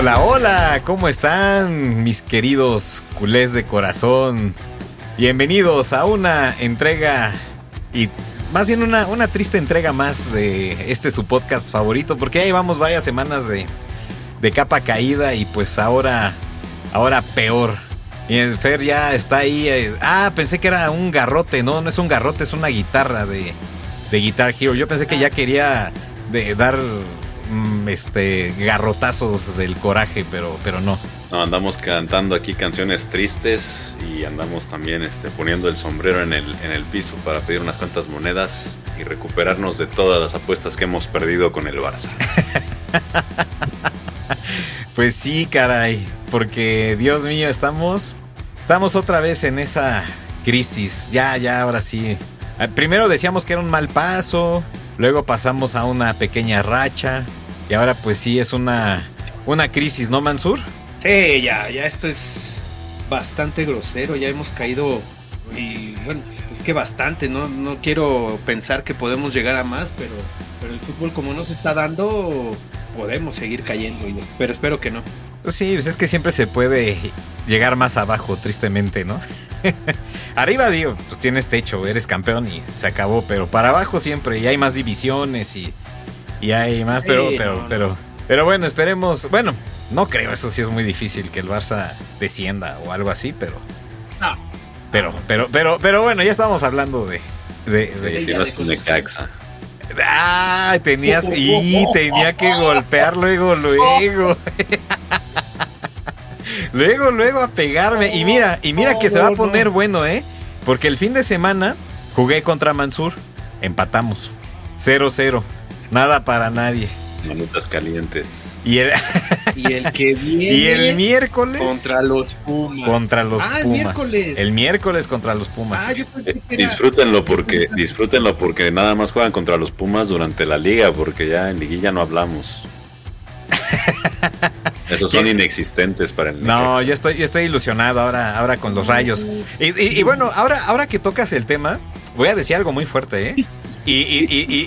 Hola, hola, ¿cómo están mis queridos culés de corazón? Bienvenidos a una entrega y más bien una, una triste entrega más de este su podcast favorito porque ya llevamos varias semanas de, de capa caída y pues ahora, ahora peor. Y el Fer ya está ahí. eh, ah, pensé que era un garrote. No, no es un garrote, es una guitarra de, de Guitar Hero. Yo pensé que ya quería de, dar este garrotazos del coraje, pero, pero no. No, andamos cantando aquí canciones tristes y andamos también este, poniendo el sombrero en el, en el piso para pedir unas cuantas monedas y recuperarnos de todas las apuestas que hemos perdido con el Barça. Pues sí, caray. Porque, Dios mío, estamos. Estamos otra vez en esa crisis. Ya, ya, ahora sí. Ah, Primero decíamos que era un mal paso. Luego pasamos a una pequeña racha. Y ahora, pues sí, es una. Una crisis, ¿no, Mansur? Sí, ya, ya esto es bastante grosero, ya hemos caído y bueno, es que bastante, no, no quiero pensar que podemos llegar a más, pero, pero el fútbol como nos está dando, podemos seguir cayendo, y, pero espero que no. Pues sí, pues es que siempre se puede llegar más abajo, tristemente, ¿no? Arriba, digo, pues tienes techo, eres campeón y se acabó, pero para abajo siempre, y hay más divisiones y, y hay más, pero, Sí, pero, no, no. pero, pero bueno, esperemos, bueno, no creo, eso sí es muy difícil que el Barça descienda o algo así, pero, No. pero, pero, pero, pero bueno, ya estábamos hablando de, de, de- Sí, de un cosas. Necaxa. Ah, tenías y tenía que golpear luego, luego. luego, luego a pegarme. Y mira, y mira que se va a poner bueno, ¿eh? Porque el fin de semana jugué contra Mansur. Empatamos. 0-0. Nada para nadie. Manitas calientes. Y el, Y el que viene y el miércoles contra los Pumas. contra los ah, el Pumas. miércoles. El miércoles contra los Pumas. Ah, yo pensé que era- Disfrútenlo porque, disfrútenlo porque nada más juegan contra los Pumas durante la liga, porque ya en liguilla no hablamos. Esos son inexistentes para el No, Necaxa. yo estoy, yo estoy ilusionado ahora, ahora con los rayos. Y, y- y bueno, ahora, ahora que tocas el tema, voy a decir algo muy fuerte, ¿eh? Y,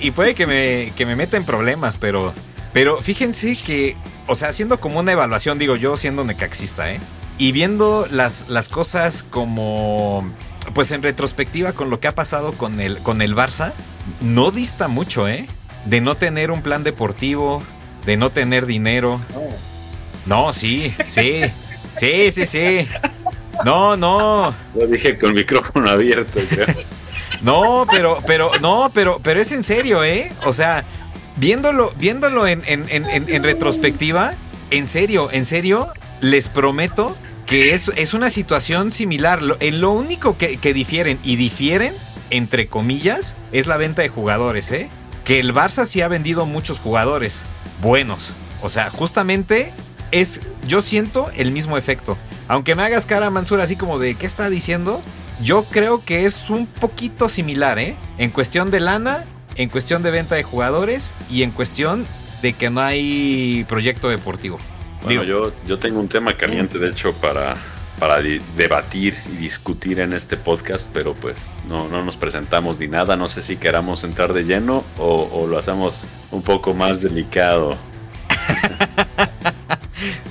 y- puede que me, que me meta en problemas, pero, pero fíjense que, o sea, haciendo como una evaluación, digo yo siendo necaxista, ¿eh? Y viendo las, las cosas como, pues en retrospectiva con lo que ha pasado con el, con el Barça, no dista mucho, ¿eh? De no tener un plan deportivo, de no tener dinero. No, sí, sí, sí, sí, sí. No, no. Lo dije con micrófono abierto. creo. No, pero, pero, no, pero, pero es en serio, ¿eh? O sea, viéndolo, viéndolo en, en- en- en- retrospectiva, en serio, en serio, les prometo que es, es una situación similar. Lo, en lo único que, que difieren, y difieren, entre comillas, es la venta de jugadores, ¿eh? Que el Barça sí ha vendido muchos jugadores buenos. O sea, justamente es, yo siento el mismo efecto. Aunque me hagas cara, Mansur, así como de, ¿qué está diciendo? Yo creo que es un poquito similar, ¿eh? En cuestión de lana, en cuestión de venta de jugadores y en cuestión de que no hay proyecto deportivo. Bueno, Digo, yo, yo tengo un tema caliente, de hecho, para, para debatir y discutir en este podcast, pero pues no, no nos presentamos ni nada. No sé si queramos entrar de lleno o, o lo hacemos un poco más delicado.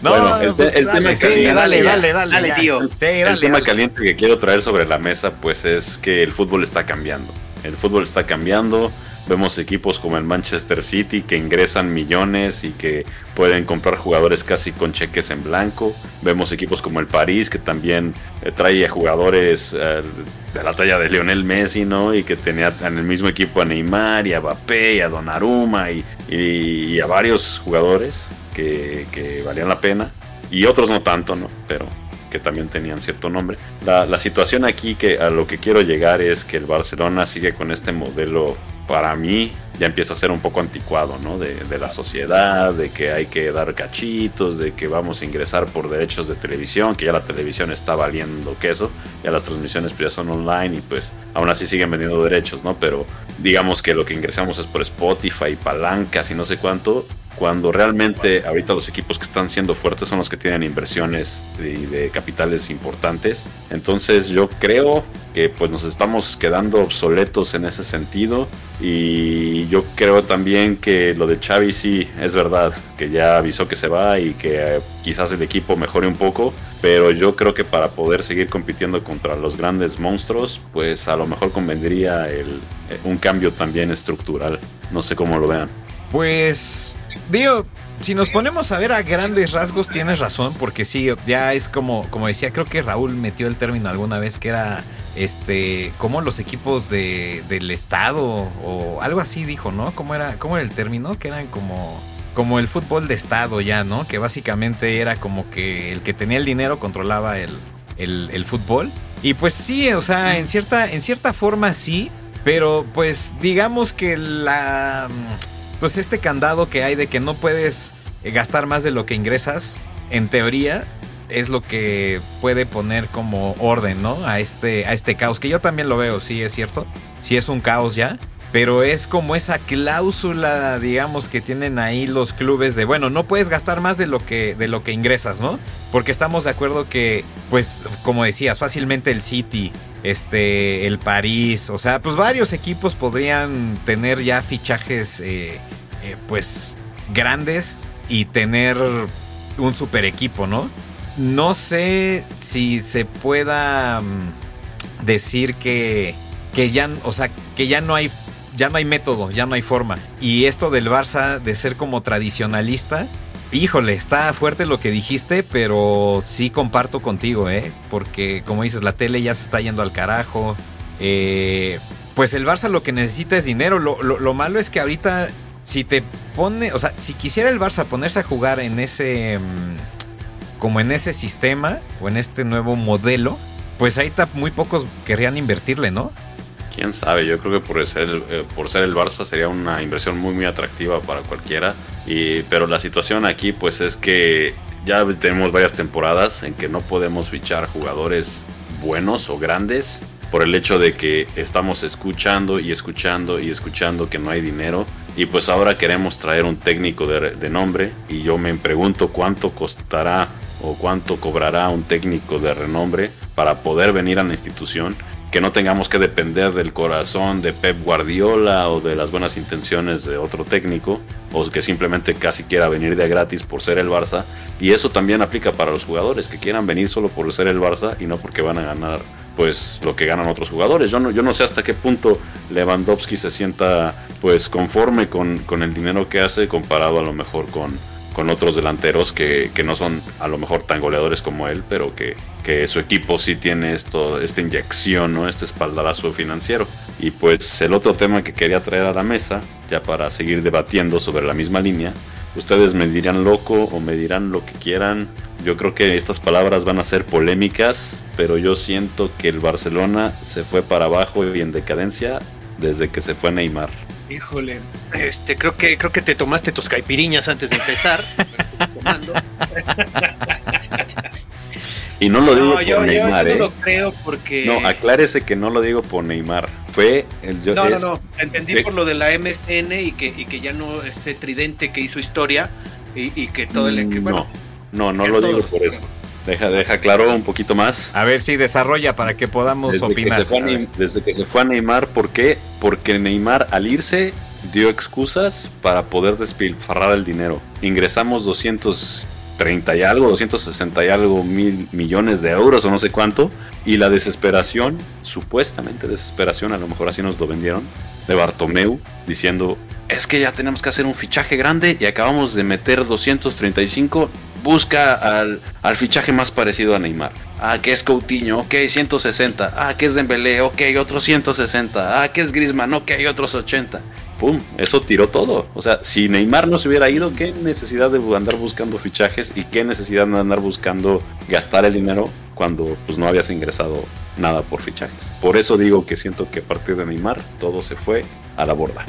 no, bueno, el te- el tema sí, caliente, dale, dale, dale, Dale, tío. Sí, dale, el tema dale. caliente que quiero traer sobre la mesa, pues es que el fútbol está cambiando. El fútbol está cambiando. Vemos equipos como el Manchester City que ingresan millones y que pueden comprar jugadores casi con cheques en blanco. Vemos equipos como el París que también eh, trae a jugadores eh, de la talla de Lionel Messi, ¿no? Y que tenía en el mismo equipo a Neymar y a Mbappé y a Donnarumma y, y- y a varios jugadores que, valían la pena. Y otros no tanto, ¿no? Pero que también tenían cierto nombre. La, la situación aquí que a lo que quiero llegar es que el Barcelona sigue con este modelo, para mí, ya empieza a ser un poco anticuado, ¿no? De, de la sociedad, de que hay que dar cachitos, de que vamos a ingresar por derechos de televisión, que ya la televisión está valiendo queso, ya las transmisiones pues, ya son online y pues aún así siguen vendiendo derechos, ¿no? Pero digamos que lo que ingresamos es por Spotify, palancas y no sé cuánto, cuando realmente ahorita los equipos que están siendo fuertes son los que tienen inversiones y de, capitales importantes. Entonces yo creo que pues nos estamos quedando obsoletos en ese sentido y yo creo también que lo de Xavi sí es verdad, que ya avisó que se va y que eh, quizás el equipo mejore un poco, pero yo creo que para poder seguir compitiendo contra los grandes monstruos, pues a lo mejor convendría el, eh, un cambio también estructural. No sé cómo lo vean. Pues Digo, si nos ponemos a ver a grandes rasgos, tienes razón, porque sí, ya es como, como decía, creo que Raúl metió el término alguna vez que era este como los equipos de, del estado o algo así dijo, ¿no? ¿Cómo era, cómo el término? Que eran como como el fútbol de estado ya, ¿no? Que básicamente era como que el que tenía el dinero controlaba el, el, el fútbol. Y pues sí, o sea, en cierta, en cierta forma sí, pero pues digamos que la pues este candado que hay de que no puedes eh, gastar más de lo que ingresas, en teoría es lo que puede poner como orden, ¿no? A este, a este caos, que yo también lo veo, sí, es cierto, sí es un caos ya, pero es como esa cláusula, digamos, que tienen ahí los clubes de, bueno, no puedes gastar más de lo que, de lo que ingresas, ¿no? Porque estamos de acuerdo que, pues, como decías, fácilmente el City, este, el París, o sea, pues varios equipos podrían tener ya fichajes, eh, eh, pues, grandes y tener un super equipo, ¿no? No sé si se pueda mm, decir que, que ya, o sea, que ya no hay ya no hay método, ya no hay forma. Y esto del Barça de ser como tradicionalista, híjole, está fuerte lo que dijiste, pero sí comparto contigo, ¿eh? Porque como dices, la tele ya se está yendo al carajo. Eh, pues el Barça lo que necesita es dinero. Lo, malo es que ahorita, si te pone, o sea, si quisiera el Barça ponerse a jugar en ese, mm, como en ese sistema o en este nuevo modelo, pues ahí muy pocos querrían invertirle, ¿no? Quién sabe, yo creo que por ser, eh, por ser el Barça sería una inversión muy muy atractiva para cualquiera. Y, pero la situación aquí pues es que ya tenemos varias temporadas en que no podemos fichar jugadores buenos o grandes por el hecho de que estamos escuchando y escuchando y escuchando que no hay dinero. Y pues ahora queremos traer un técnico de, de nombre y yo me pregunto cuánto costará o cuánto cobrará un técnico de renombre para poder venir a la institución que no tengamos que depender del corazón de Pep Guardiola o de las buenas intenciones de otro técnico, o que simplemente casi quiera venir de gratis por ser el Barça. Y eso también aplica para los jugadores, que quieran venir solo por ser el Barça y no porque van a ganar pues lo que ganan otros jugadores. Yo no, yo no sé hasta qué punto Lewandowski se sienta pues conforme con, con el dinero que hace comparado a lo mejor con, con otros delanteros que, no son a lo mejor tan goleadores como él, pero que, su equipo sí tiene esto, esta inyección, ¿no? este espaldarazo financiero. Y pues el otro tema que quería traer a la mesa, ya para seguir debatiendo sobre la misma línea, ustedes me dirán loco o me dirán lo que quieran. Yo creo que estas palabras van a ser polémicas, pero yo siento que el Barcelona se fue para abajo y en decadencia desde que se fue Neymar. Híjole, este, creo que creo que te tomaste tus caipiriñas antes de empezar. y no lo digo por Neymar, yo, no lo ¿eh? creo porque. No, aclárese que no lo digo por Neymar. Fue el yo. No, no, no. Entendí por lo de la MSN y que, y que ya no ese tridente que hizo historia y, que todo el. Que, bueno, no, no, no lo digo por eso. Deja, deja claro un poquito más. A ver si desarrolla para que podamos opinar. desde que se fue a Neymar, ¿por qué? Porque Neymar al irse dio excusas para poder despilfarrar el dinero. Ingresamos 230 y algo, 260 y algo mil millones de euros o no sé cuánto. Y la desesperación, supuestamente desesperación, a lo mejor así nos lo vendieron, de Bartomeu, diciendo, es que ya tenemos que hacer un fichaje grande y acabamos de meter 235 busca al, fichaje más parecido a Neymar. Ah, que es Coutinho, ok, 160. Ah, que es Dembélé, ok, otros 160. Ah, que es Griezmann, ok, otros 80. Pum, eso tiró todo. O sea, si Neymar no se hubiera ido, ¿qué necesidad de andar buscando fichajes y qué necesidad de andar buscando gastar el dinero cuando pues no habías ingresado nada por fichajes? Por eso digo que siento que a partir de Neymar todo se fue a la borda.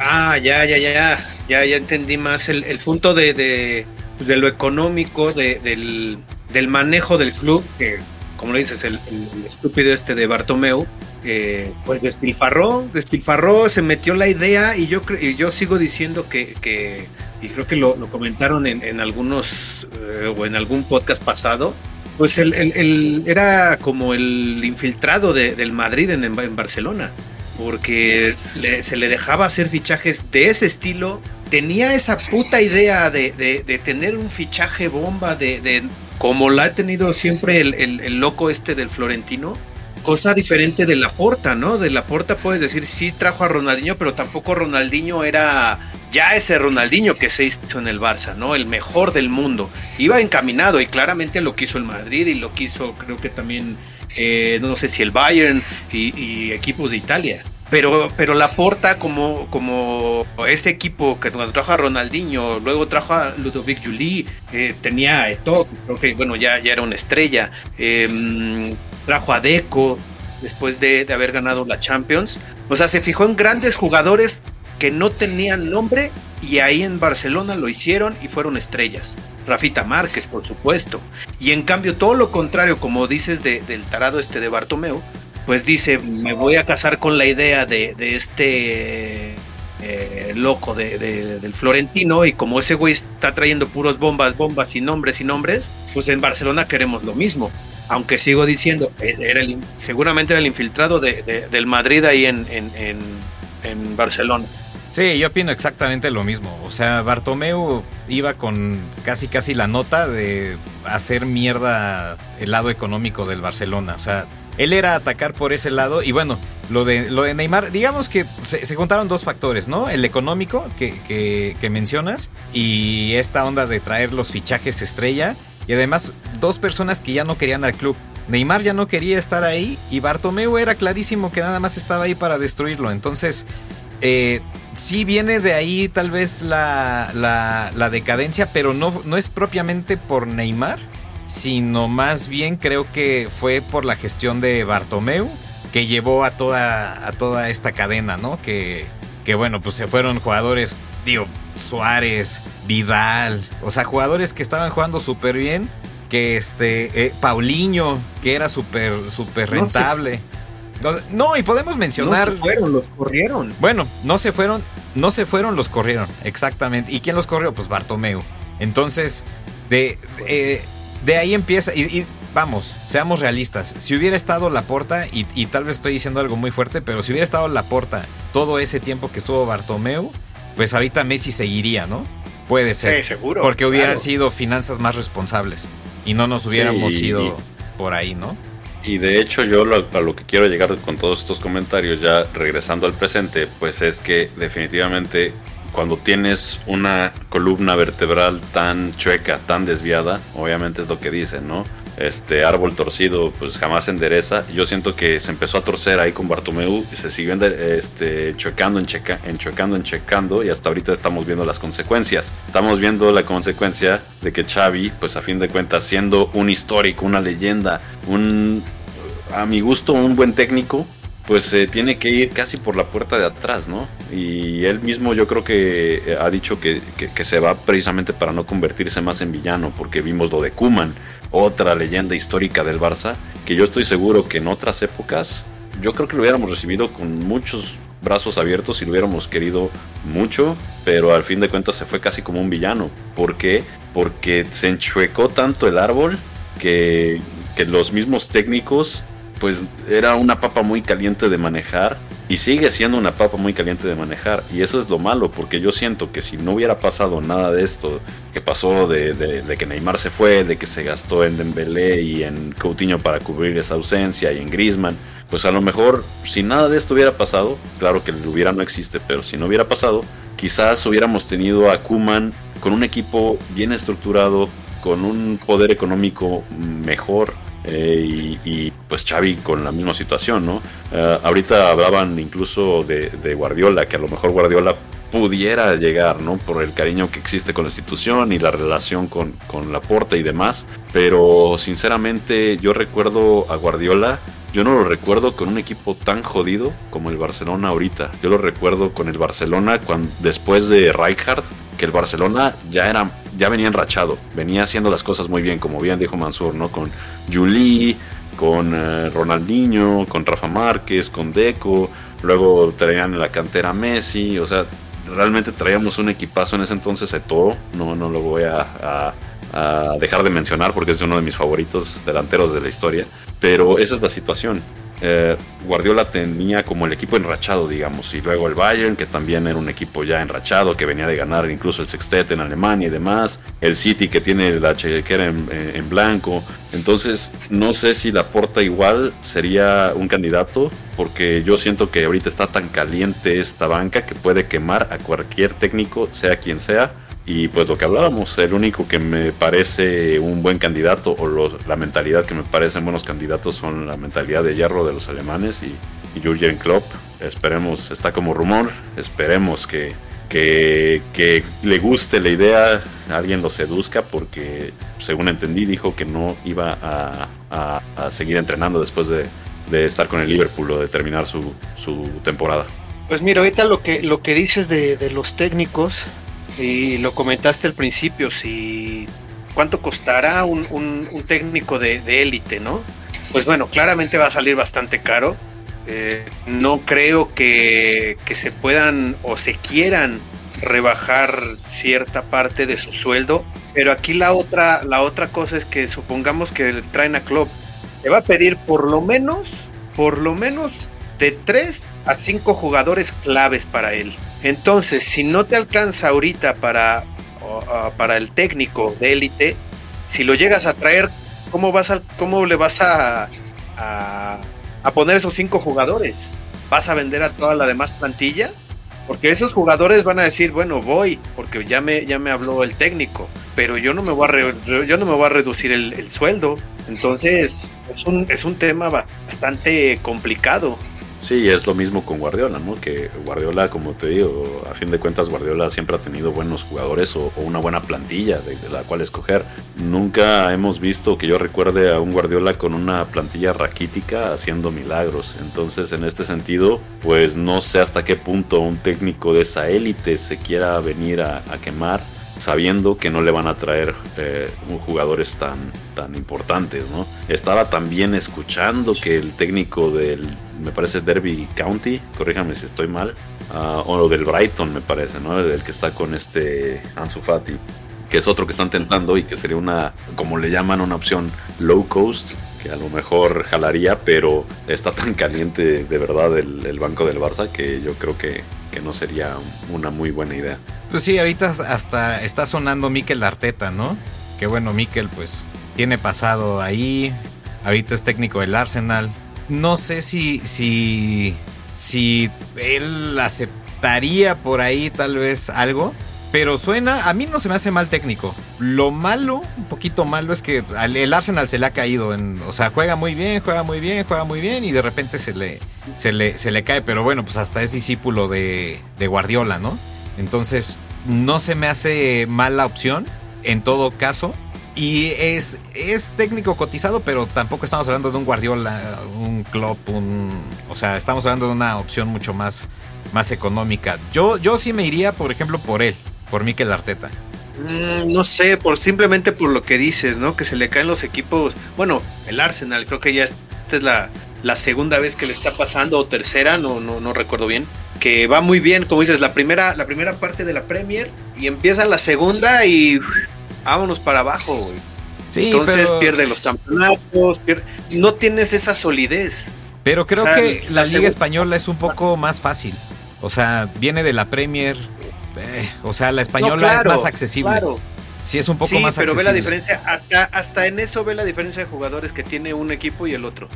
Ah, ya, ya, ya, ya, ya, entendí más el, punto de de lo económico, del, manejo del club, que como lo dices, el, estúpido este de Bartomeu, pues despilfarró, despilfarró, se metió la idea y yo, yo sigo diciendo que, y creo que lo, comentaron en, algunos eh, o en algún podcast pasado, pues él, era como el infiltrado del Madrid en, Barcelona, porque se le dejaba hacer fichajes de ese estilo. Tenía esa puta idea de, tener un fichaje bomba, de, como la ha tenido siempre el, loco este del Florentino, cosa diferente de la Porta, ¿no? De la Porta puedes decir, sí trajo a Ronaldinho, pero tampoco Ronaldinho era ya ese Ronaldinho que se hizo en el Barça, ¿no? El mejor del mundo. Iba encaminado y claramente lo quiso el Madrid y lo quiso creo que también, eh, no sé si el Bayern y, equipos de Italia. Pero, pero la porta como, como ese equipo que cuando trajo a Ronaldinho, luego trajo a Ludovic Juli, eh, tenía a creo que bueno, ya, ya era una estrella, em, trajo a Deco después de, de haber ganado la Champions. O sea, se fijó en grandes jugadores que no tenían nombre y ahí en Barcelona lo hicieron y fueron estrellas. Rafita Márquez, por supuesto. Y en cambio todo lo contrario, como dices del tarado este de Bartomeu, pues dice, me voy a casar con la idea de, este eh, loco del Florentino y como ese güey está trayendo puros bombas, bombas y nombres y nombres, pues en Barcelona queremos lo mismo. Aunque sigo diciendo, era seguramente era el infiltrado del Madrid ahí en, en Barcelona. Sí, yo opino exactamente lo mismo. O sea, Bartomeu iba con casi casi la nota de hacer mierda el lado económico del Barcelona. O sea, él era atacar por ese lado. Y bueno, lo de, lo de Neymar, digamos que se, juntaron dos factores, ¿no? El económico que, que mencionas y esta onda de traer los fichajes estrella. Y además, dos personas que ya no querían al club. Neymar ya no quería estar ahí y Bartomeu era clarísimo que nada más estaba ahí para destruirlo. Entonces, eh, sí viene de ahí tal vez la, decadencia, pero no, no es propiamente por Neymar, sino más bien creo que fue por la gestión de Bartomeu que llevó a toda, a toda esta cadena, ¿no? Que, que bueno, pues se fueron jugadores, digo, Suárez, Vidal, o sea, jugadores que estaban jugando súper bien, que este, eh, Paulinho, que era súper, súper rentable. No, y podemos mencionar. No se fueron, los corrieron. Bueno, no se fueron, no se fueron, los corrieron, exactamente. ¿Y quién los corrió? Pues Bartomeu. Entonces, de, de, ahí empieza. Y, vamos, seamos realistas. Si hubiera estado la porta, y, y, tal vez estoy diciendo algo muy fuerte, pero si hubiera estado la porta todo ese tiempo que estuvo Bartomeu, pues ahorita Messi seguiría, ¿no? Puede ser. Sí, seguro. Porque hubieran sido finanzas más responsables. Y no nos hubiéramos ido por ahí, ¿no? Y de hecho yo lo, a lo que quiero llegar con todos estos comentarios, ya regresando al presente, pues es que definitivamente cuando tienes una columna vertebral tan chueca, tan desviada, obviamente es lo que dicen, ¿no? Este árbol torcido pues jamás se endereza. Yo siento que se empezó a torcer ahí con Bartomeu y se siguió este, chocando, enchecando, enchecando y hasta ahorita estamos viendo las consecuencias. Estamos viendo la consecuencia de que Xavi, pues a fin de cuentas, siendo un histórico, una leyenda, un, a mi gusto, un buen técnico, pues se tiene que ir casi por la puerta de atrás, ¿no? Y él mismo yo creo que eh, ha dicho que, se va precisamente para no convertirse más en villano, porque vimos lo de Kuman, otra leyenda histórica del Barça, que yo estoy seguro que en otras épocas, yo creo que lo hubiéramos recibido con muchos brazos abiertos y lo hubiéramos querido mucho, pero al fin de cuentas se fue casi como un villano. ¿Por qué? Porque se enchuecó tanto el árbol que los mismos técnicos pues era una papa muy caliente de manejar y sigue siendo una papa muy caliente de manejar. Y eso es lo malo, porque yo siento que si no hubiera pasado nada de esto, que pasó de, que Neymar se fue, de que se gastó en Dembélé y en Coutinho para cubrir esa ausencia y en Griezmann, pues a lo mejor si nada de esto hubiera pasado, claro que el hubiera no existe, pero si no hubiera pasado, quizás hubiéramos tenido a Kuman con un equipo bien estructurado, con un poder económico mejor eh, y, pues Xavi con la misma situación, ¿no? Eh, ahorita hablaban incluso de, Guardiola, que a lo mejor Guardiola pudiera llegar, ¿no? Por el cariño que existe con la institución y la relación con, con Laporta y demás. Pero sinceramente yo recuerdo a Guardiola, yo no lo recuerdo con un equipo tan jodido como el Barcelona ahorita. Yo lo recuerdo con el Barcelona cuando, después de Rijkaard, que el Barcelona ya era ya venía enrachado, venía haciendo las cosas muy bien, como bien dijo Mansur, ¿no? Con Juli, con eh, Ronaldinho, con Rafa Márquez, con Deco, luego traían en la cantera Messi, o sea, realmente traíamos un equipazo en ese entonces, Eto'o, no, no lo voy a dejar de mencionar porque es uno de mis favoritos delanteros de la historia, pero esa es la situación. Eh, Guardiola tenía como el equipo enrachado, digamos, y luego el Bayern, que también era un equipo ya enrachado, que venía de ganar incluso el Sextet en Alemania y demás, el City que tiene la chequera en, en blanco, entonces no sé si la porta igual sería un candidato, porque yo siento que ahorita está tan caliente esta banca que puede quemar a cualquier técnico, sea quien sea, y pues lo que hablábamos, el único que me parece un buen candidato o la mentalidad que me parecen buenos candidatos son la mentalidad de hierro de los alemanes y, y Jürgen Klopp. Esperemos, está como rumor, esperemos que, que, le guste la idea, alguien lo seduzca porque según entendí dijo que no iba a, a, seguir entrenando después de, de, estar con el Liverpool o de terminar su, su temporada. Pues mira, ahorita lo que, lo que dices de, de los técnicos, y lo comentaste al principio, si cuánto costará un, técnico de élite, ¿no? Pues bueno, claramente va a salir bastante caro. Eh, no creo que, que, se puedan o se quieran rebajar cierta parte de su sueldo. Pero aquí la otra, la otra cosa es que supongamos que traen a Club. Le va a pedir por lo menos, por lo menos de 3 a 5 jugadores claves para él. Entonces, si no te alcanza ahorita para, para el técnico de élite, si lo llegas a traer, ¿cómo, vas a, cómo le vas a, a, poner esos 5 jugadores? ¿Vas a vender a toda la demás plantilla? Porque esos jugadores van a decir, bueno, voy, porque ya me, ya me habló el técnico, pero yo no me voy a, yo no me voy a reducir el, el sueldo. Entonces, es un, es un tema bastante complicado. Sí, es lo mismo con Guardiola, ¿no? Que Guardiola, como te digo, a fin de cuentas Guardiola siempre ha tenido buenos jugadores o, una buena plantilla de, la cual escoger. Nunca hemos visto que yo recuerde a un Guardiola con una plantilla raquítica haciendo milagros. Entonces, en este sentido, pues no sé hasta qué punto un técnico de esa élite se quiera venir a quemar sabiendo que no le van a traer eh, jugadores tan, tan importantes, ¿no? Estaba también escuchando que el técnico del, me parece Derby County, corríjame si estoy mal, uh, o del Brighton me parece, ¿no? El que está con este Ansu Fati, que es otro que están tentando y que sería una, como le llaman, una opción low cost, que a lo mejor jalaría, pero está tan caliente de verdad el, el banco del Barça que yo creo que, que no sería una muy buena idea. Pues sí, ahorita hasta está sonando Mikel Arteta, ¿no? Que bueno, Mikel pues tiene pasado ahí, ahorita es técnico del Arsenal. No sé si, si, si él aceptaría por ahí tal vez algo, pero suena, a mí no se me hace mal técnico. Lo malo, un poquito malo, es que el Arsenal se le ha caído. En, o sea, juega muy bien, juega muy bien, juega muy bien y de repente se le, se le, se le cae. Pero bueno, pues hasta es discípulo de, de Guardiola, ¿no? Entonces, no se me hace mala opción en todo caso. Y es, es técnico cotizado, pero tampoco estamos hablando de un Guardiola, un club, un. O sea, estamos hablando de una opción mucho más, más económica. Yo, yo sí me iría, por ejemplo, por él, por Mikel Arteta. Mm, no sé, por simplemente por lo que dices, ¿no? Que se le caen los equipos. Bueno, el Arsenal, creo que ya esta es la, la segunda vez que le está pasando, o tercera, no, no, no recuerdo bien que va muy bien, como dices, la primera, la primera parte de la Premier y empieza la segunda y vámonos para abajo, Entonces pierde los campeonatos, no tienes esa solidez. Pero creo que la, Liga Española es un poco más fácil. O sea, viene de la Premier. Eh, o sea, la española es más accesible. Claro. Sí, es un poco más pero ve la diferencia. Hasta, hasta en eso ve la diferencia de jugadores que tiene un equipo y el otro.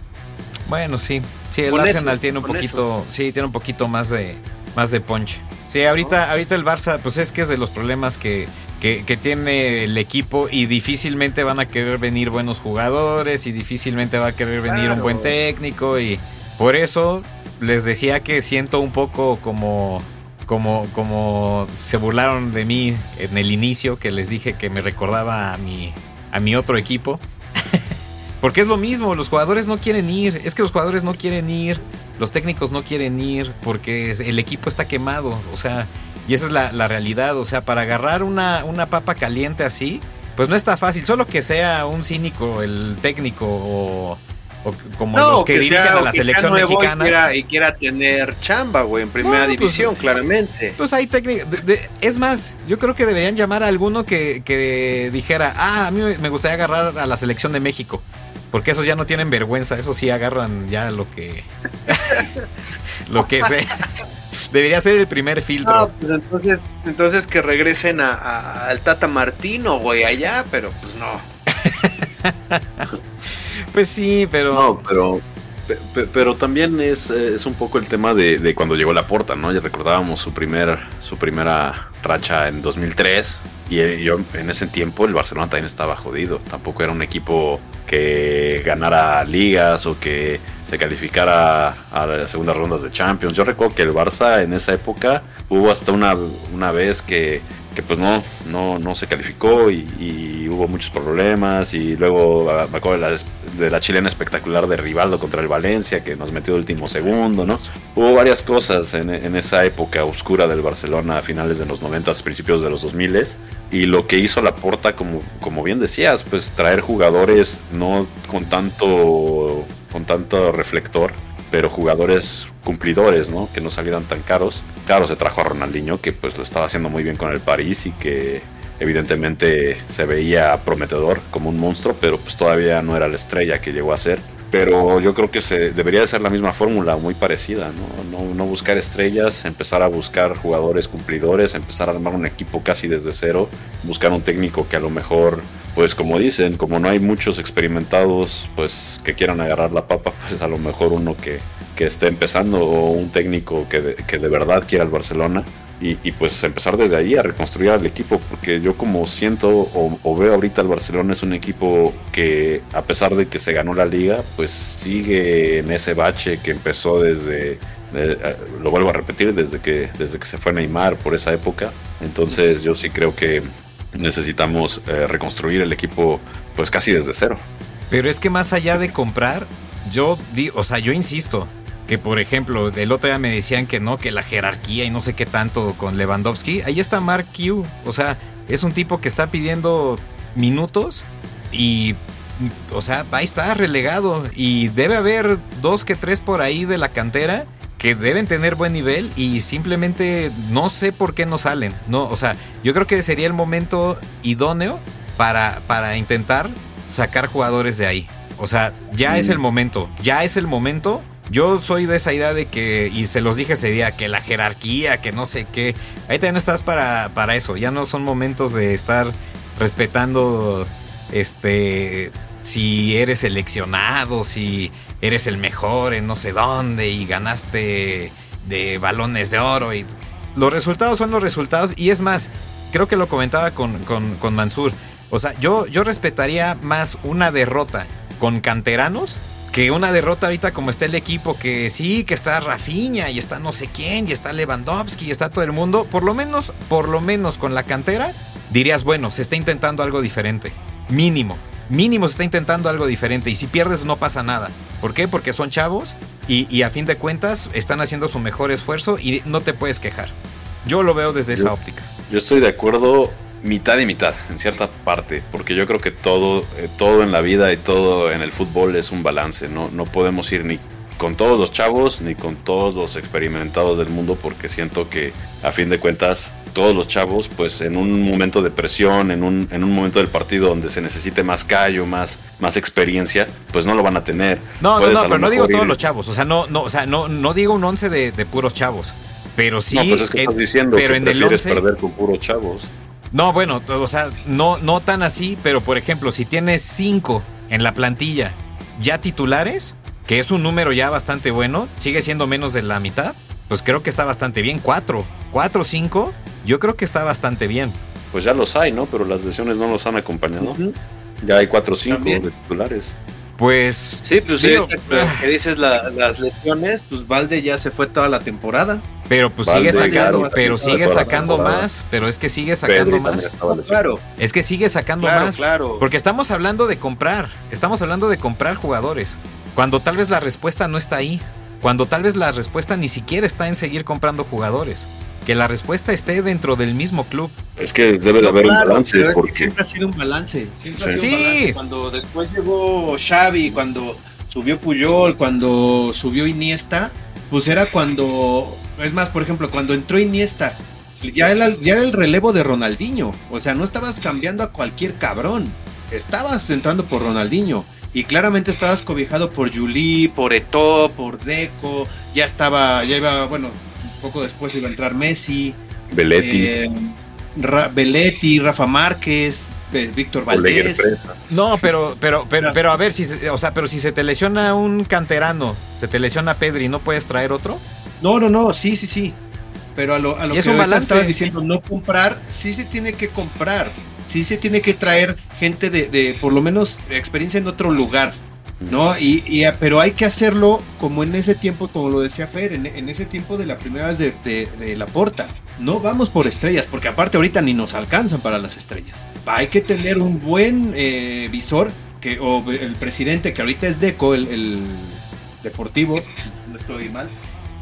Bueno, sí. Sí, el Arsenal tiene un poquito, sí, tiene un poquito más de más de punch. Sí, ahorita, ahorita el Barça, pues es que es de los problemas que, que, tiene el equipo y difícilmente van a querer venir buenos jugadores y difícilmente va a querer venir un buen técnico y por eso les decía que siento un poco como como como se burlaron de mí en el inicio que les dije que me recordaba a mi a mi otro equipo. Porque es lo mismo, los jugadores no quieren ir, es que los jugadores no quieren ir, los técnicos no quieren ir porque el equipo está quemado, o sea, y esa es la, realidad, o sea, para agarrar una, una, papa caliente así, pues no está fácil, solo que sea un cínico el técnico o, como los que, dirigen a la selección mexicana. Y quiera, tener chamba, güey, en primera pues, división, claramente. Pues hay técnica. Es más, yo creo que deberían llamar a alguno que, que dijera, ah, a mí me gustaría agarrar a la selección de México. Porque esos ya no tienen vergüenza, esos sí agarran ya lo que. lo que sea. Debería ser el primer filtro. No, pues entonces, entonces que regresen a, al Tata Martino, güey, allá, pero pues no. pues sí, pero. No, pero. Pero también es, es un poco el tema de, cuando llegó la porta, ¿no? Ya recordábamos su, primer, su primera racha en 2003 y yo en ese tiempo el Barcelona también estaba jodido. Tampoco era un equipo que ganara ligas o que se calificara a las segundas rondas de Champions. Yo recuerdo que el Barça en esa época hubo hasta una, una vez que que pues no, no, no se calificó y, hubo muchos problemas y luego ah, me acuerdo de la, chilena espectacular de Rivaldo contra el Valencia que nos metió de último segundo, ¿no? Hubo varias cosas en, esa época oscura del Barcelona a finales de los 90, principios de los 2000 y lo que hizo la porta como, como bien decías, pues traer jugadores no con tanto, con tanto reflector pero jugadores cumplidores, ¿no? Que no salieran tan caros. Claro, se trajo a Ronaldinho, que pues lo estaba haciendo muy bien con el París y que evidentemente se veía prometedor como un monstruo, pero pues todavía no era la estrella que llegó a ser. Pero yo creo que se debería de ser la misma fórmula, muy parecida, ¿no? ¿no? No buscar estrellas, empezar a buscar jugadores cumplidores, empezar a armar un equipo casi desde cero, buscar un técnico que a lo mejor pues como dicen, como no hay muchos experimentados, pues que quieran agarrar la papa, pues a lo mejor uno que, que esté empezando o un técnico que de, que de verdad quiera el Barcelona y, pues empezar desde ahí a reconstruir el equipo, porque yo como siento o, veo ahorita el Barcelona es un equipo que a pesar de que se ganó la liga, pues sigue en ese bache que empezó desde, eh, lo vuelvo a repetir, desde que, desde que se fue Neymar por esa época, entonces yo sí creo que necesitamos eh, reconstruir el equipo pues casi desde cero. Pero es que más allá de comprar, yo digo, o sea, yo insisto que por ejemplo, el otro día me decían que no, que la jerarquía y no sé qué tanto con Lewandowski, ahí está Mark Q, o sea, es un tipo que está pidiendo minutos y o sea, ahí está relegado y debe haber dos que tres por ahí de la cantera que deben tener buen nivel y simplemente no sé por qué no salen. No, o sea, yo creo que sería el momento idóneo para, para intentar sacar jugadores de ahí. O sea, ya es el momento, ya es el momento. Yo soy de esa idea de que, y se los dije ese día, que la jerarquía, que no sé qué. Ahí también estás para, para eso. Ya no son momentos de estar respetando este si eres seleccionado, si eres el mejor en no sé dónde y ganaste de balones de oro. Y los resultados son los resultados. Y es más, creo que lo comentaba con, con, Mansur. O sea, yo, yo respetaría más una derrota con canteranos que una derrota ahorita como está el equipo, que sí, que está Rafinha y está no sé quién, y está Lewandowski y está todo el mundo, por lo menos, por lo menos con la cantera, dirías, bueno, se está intentando algo diferente, mínimo mínimo se está intentando algo diferente y si pierdes no pasa nada. ¿Por qué? Porque son chavos y, a fin de cuentas están haciendo su mejor esfuerzo y no te puedes quejar. Yo lo veo desde esa óptica. Yo estoy de acuerdo mitad y mitad, en cierta parte, porque yo creo que todo, eh, todo en la vida y todo en el fútbol es un balance, no, no podemos ir ni con todos los chavos ni con todos los experimentados del mundo porque siento que a fin de cuentas todos los chavos pues en un momento de presión, en un, en un momento del partido donde se necesite más callo, más, más experiencia, pues no lo van a tener. No, no, no, pero no digo todos los chavos, o sea, no, no, o sea, no, no digo un once de, puros chavos, pero sí... No, pues es que estás diciendo pero que en el once, perder con puros chavos. No, bueno, o sea, no, no tan así, pero por ejemplo, si tienes cinco en la plantilla ya titulares, que es un número ya bastante bueno, sigue siendo menos de la mitad, pues creo que está bastante bien. Cuatro, cuatro, cinco, yo creo que está bastante bien. Pues ya los hay, ¿no? Pero las lesiones no los han acompañado. Ya hay cuatro o cinco de titulares. Pues. Sí, pues sí, que dices las lesiones, pues Valde ya se fue toda la temporada. Pero pues sigue sacando, pero sigue sacando más, pero es que sigue sacando más. Claro. Es que sigue sacando más. Claro. Porque estamos hablando de comprar, estamos hablando de comprar jugadores. Cuando tal vez la respuesta no está ahí. Cuando tal vez la respuesta ni siquiera está en seguir comprando jugadores. Que la respuesta esté dentro del mismo club. Es que debe de haber un balance. Porque... Siempre ha sido un balance. Siempre ha sido un balance. Cuando después llegó Xavi, cuando subió Puyol, cuando subió Iniesta, pues era cuando, es más, por ejemplo, cuando entró Iniesta, ya era, ya era el relevo de Ronaldinho. O sea, no estabas cambiando a cualquier cabrón. Estabas entrando por Ronaldinho. Y claramente estabas cobijado por Juli, por Eto, por Deco. Ya estaba, ya iba, bueno, un poco después iba a entrar Messi. Belletti. eh, Ra- Belletti, Rafa Márquez, eh, Víctor Valdés. No, pero, pero, pero, pero a ver, si, se- o sea, pero si se te lesiona un canterano, se te lesiona Pedri, ¿no puedes traer otro? No, no, no, sí, sí, sí. Pero a lo, a lo que estabas diciendo, no comprar, sí se tiene que comprar. Sí se tiene que traer gente de, de por lo menos, experiencia en otro lugar. ¿no? Y, y, eh, pero hay que hacerlo como en ese tiempo, como lo decía Fer, en, en ese tiempo de la primera vez de, de, de la porta. No vamos por estrellas, porque aparte ahorita ni nos alcanzan para las estrellas. Hay que tener un buen eh, visor, que, o el presidente, que ahorita es Deco, el, el deportivo, no estoy mal.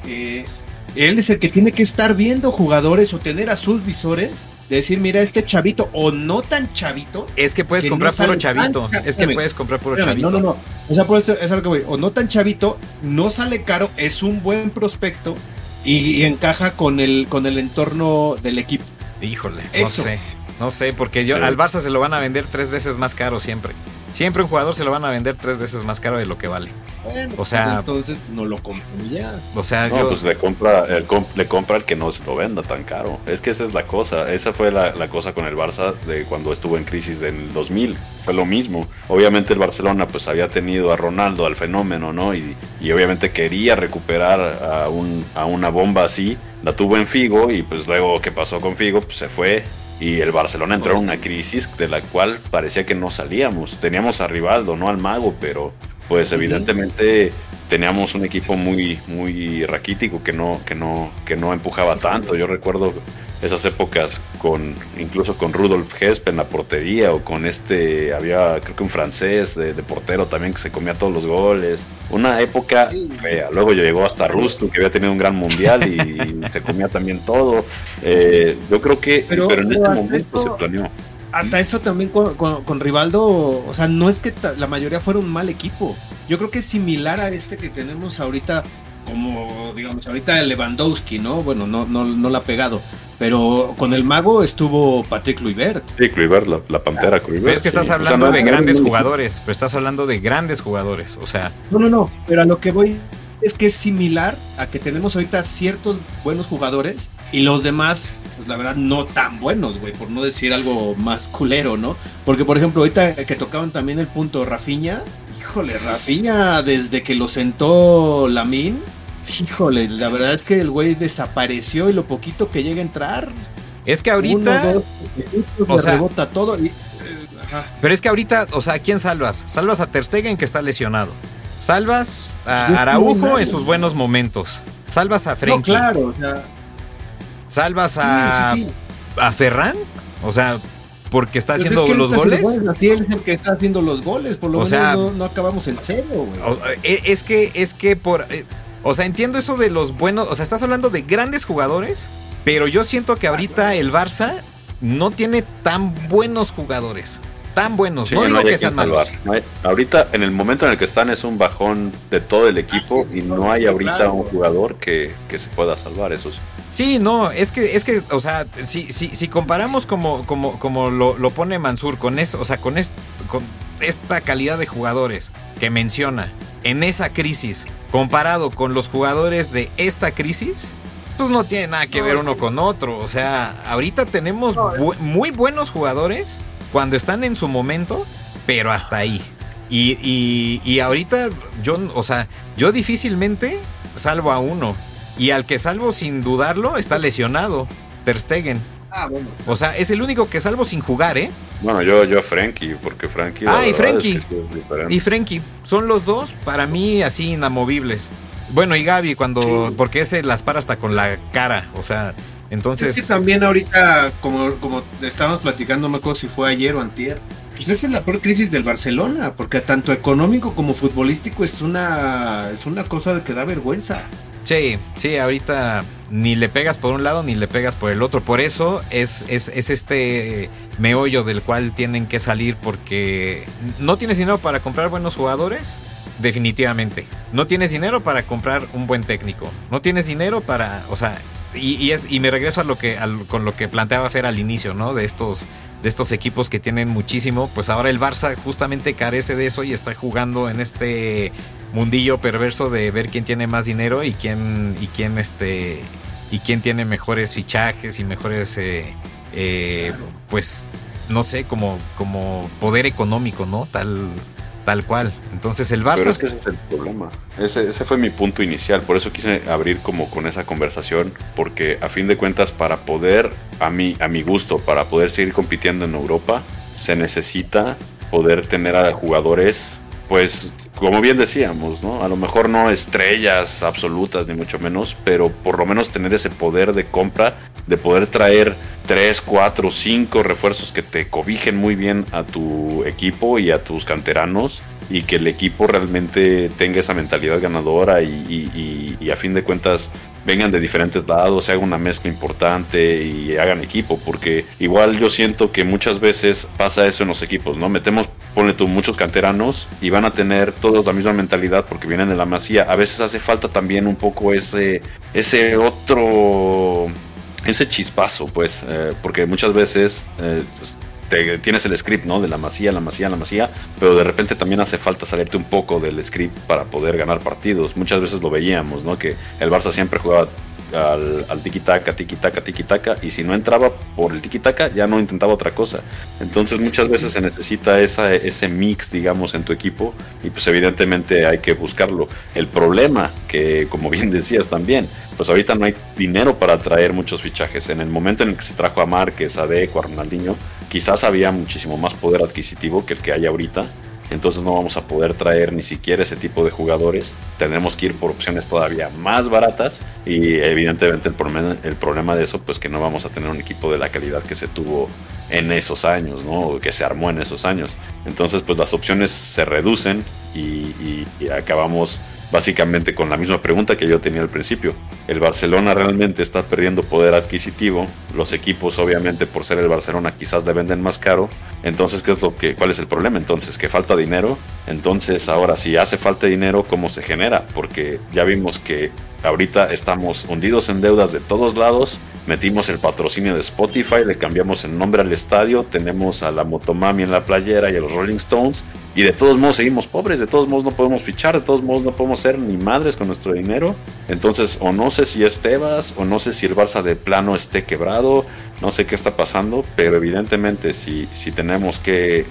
Él es el que tiene que estar viendo jugadores o tener a sus visores, de decir, mira, este chavito o no tan chavito, Es que puedes Que no comprar puro chavito. tan- Es que puedes comprar puro Espérame, chavito. No, no, no. O sea, por eso es algo que voy. O no tan chavito, no sale caro, es un buen prospecto y, y encaja con el, con el entorno del equipo. Híjole, no sé. No sé, porque yo al Barça se lo van a vender tres veces más caro siempre. Siempre un jugador se lo van a vender tres veces más caro de lo que vale. Bueno, O sea- pues entonces no lo compro ya. O sea, No, yo. pues le compra, el comp- le compra el que no se lo venda tan caro. Es que esa es la cosa. Esa fue la, la cosa con el Barça de cuando estuvo en crisis del 2000. Fue lo mismo. Obviamente el Barcelona pues había tenido a Ronaldo, al fenómeno, ¿no? Y, y obviamente quería recuperar a, un, a una bomba así. La tuvo en Figo y pues luego, ¿qué pasó con Figo? Pues se fue. Y el Barcelona entró en una crisis de la cual parecía que no salíamos. Teníamos a Rivaldo, no al mago, pero pues evidentemente teníamos un equipo muy muy raquítico que no que no que no empujaba tanto. Yo recuerdo esas épocas con incluso con Rudolf Hesp en la portería o con este había creo que un francés de, de portero también que se comía todos los goles. Una época fea. Luego llegó hasta Rusto que había tenido un gran mundial y se comía también todo. Eh, yo creo que Pero- pero, en pero ese hasta momento esto- se planeó Hasta eso también con, con, con Rivaldo, o sea, no es que la mayoría fuera un mal equipo. Yo creo que es similar a este que tenemos ahorita, como digamos, ahorita el Lewandowski, ¿no? Bueno, no, no, no la ha pegado. Pero con el mago estuvo Patrick Kluivert. sí Kluivert la, la pantera Kluivert Pero es que sí. estás O sea, hablando no- de no- grandes no- jugadores. Pero estás hablando de grandes jugadores. O sea, No, no, no, pero a lo que voy es que es similar a que tenemos ahorita ciertos buenos jugadores y los demás, pues la verdad, no tan buenos, güey, por no decir algo más culero, ¿no? Porque, por ejemplo, ahorita que tocaban también el punto Rafiña, híjole, Rafiña, desde que lo sentó Lamin, híjole, la verdad es que el güey desapareció y lo poquito que llega a entrar, es que ahorita. uno, dos, o o sea- rebota todo y, eh, ajá. Pero es que ahorita, o sea, ¿a quién salvas? Salvas a Ter Stegen que está lesionado. Salvas a Araujo en sus buenos momentos. Salvas a No, Frenkie. claro, o sea, Salvas a, sí, sí. a Ferran. O sea, porque está Pues haciendo es que él los goles. Él es el que está haciendo los goles, por lo O menos sea- no, no acabamos en cero, güey. O- eh, es que, es que por. eh, o sea, entiendo eso de los buenos. O sea, estás hablando de grandes jugadores. Pero yo siento que ahorita el Barça no tiene tan buenos jugadores. Tan buenos. Sí, no digo a que sean malos. salvar. No hay- ahorita, en el momento en el que están, es un bajón de todo el equipo y no hay ahorita Claro. un jugador que, que se pueda salvar, eso sí. Sí, no, es que, es que, o sea, si, si, si comparamos como, como, como lo, lo pone Mansur con eso, o sea, con, est- con esta calidad de jugadores que menciona en esa crisis, comparado con los jugadores de esta crisis, pues no tiene nada que No, ver uno con otro. O sea, ahorita tenemos No, bu- muy buenos jugadores cuando están en su momento, pero hasta ahí. Y, y, y ahorita yo, o sea, yo difícilmente salvo a uno. Y al que salvo sin dudarlo está lesionado, Ter Stegen. Ah, bueno. O sea, es el único que salvo sin jugar, ¿eh? Bueno, yo, yo a Frankie, porque Frankie. Ah, y Frenkie. es que sí es diferente. Y Frenkie. Son los dos, para mí, así inamovibles. Bueno, y Gaby, cuando. Sí. Porque ese las para hasta con la cara. O sea, entonces. es que también ahorita, como, como estábamos platicando, no me acuerdo si fue ayer o antier, pues esa es la peor crisis del Barcelona, porque tanto económico como futbolístico es una, es una cosa que da vergüenza. Sí, sí, ahorita ni le pegas por un lado ni le pegas por el otro. Por eso es, es, es este meollo del cual tienen que salir porque no tienes dinero para comprar buenos jugadores. definitivamente. No tienes dinero para comprar un buen técnico. No tienes dinero para, o sea, y, es, y me regreso a lo que, con lo que planteaba Fer al inicio, ¿no? De estos, de estos equipos que tienen muchísimo. Pues ahora el Barça justamente carece de eso y está jugando en este mundillo perverso de ver quién tiene más dinero y quién, y quién, este, y quién tiene mejores fichajes y mejores, eh, eh, pues, no sé, como, como poder económico, ¿no? Tal, Tal cual. Entonces el Barça. Pero es que ese es el problema. Ese, ese, fue mi punto inicial. Por eso quise abrir como con esa conversación. Porque a fin de cuentas, para poder, a mi, a mi gusto, para poder seguir compitiendo en Europa, se necesita poder tener a jugadores, pues, como bien decíamos, ¿no? A lo mejor no estrellas absolutas, ni mucho menos, pero por lo menos tener ese poder de compra, de poder traer 3, 4, 5 refuerzos que te cobijen muy bien a tu equipo y a tus canteranos y que el equipo realmente tenga esa mentalidad ganadora y, a fin de cuentas vengan de diferentes lados, se haga una mezcla importante y hagan equipo, porque igual yo siento que muchas veces pasa eso en los equipos, ¿no? Metemos, ponle tú, muchos canteranos y van a tener todos la misma mentalidad porque vienen de la masía. A veces hace falta también un poco ese, ese otro ese chispazo, pues, eh, porque muchas veces eh, pues, te, tienes el script, ¿no? De la masía, la masía, la masía, pero de repente también hace falta salirte un poco del script para poder ganar partidos. Muchas veces lo veíamos, ¿no? Que el Barça siempre jugaba al, al tiki-taka, tiki-taka, tiki-taka, y si no entraba por el tiki-taka, ya no intentaba otra cosa. Entonces muchas veces se necesita esa, ese mix, digamos, en tu equipo, y pues evidentemente hay que buscarlo. El problema, que como bien decías también, pues ahorita no hay dinero para traer muchos fichajes. En el momento en el que se trajo a Márquez, a Deco, a Ronaldinho, quizás había muchísimo más poder adquisitivo que el que hay ahorita entonces no vamos a poder traer ni siquiera ese tipo de jugadores. Tendremos que ir por opciones todavía más baratas y evidentemente el problema, de eso pues que no vamos a tener un equipo de la calidad que se tuvo en esos años, ¿no? que se armó en esos años. Entonces pues las opciones se reducen y acabamos básicamente con la misma pregunta que yo tenía al principio. ¿El Barcelona realmente está perdiendo poder adquisitivo? Los equipos, obviamente, por ser el Barcelona, quizás le venden más caro. Entonces, ¿qué es lo que, ¿cuál es el problema? Entonces, que falta dinero. Entonces, ahora, si hace falta dinero, ¿cómo se genera? Porque ya vimos que ahorita estamos hundidos en deudas de todos lados. Metimos el patrocinio de Spotify, le cambiamos el nombre al estadio, tenemos a la Motomami en la playera y a los Rolling Stones. Y de todos modos seguimos pobres, de todos modos no podemos fichar, de todos modos no podemos ser ni madres con nuestro dinero. Entonces, o no sé si es Tebas, o no sé si el Barça de plano esté quebrado, no sé qué está pasando, pero evidentemente si, si tenemos que eh,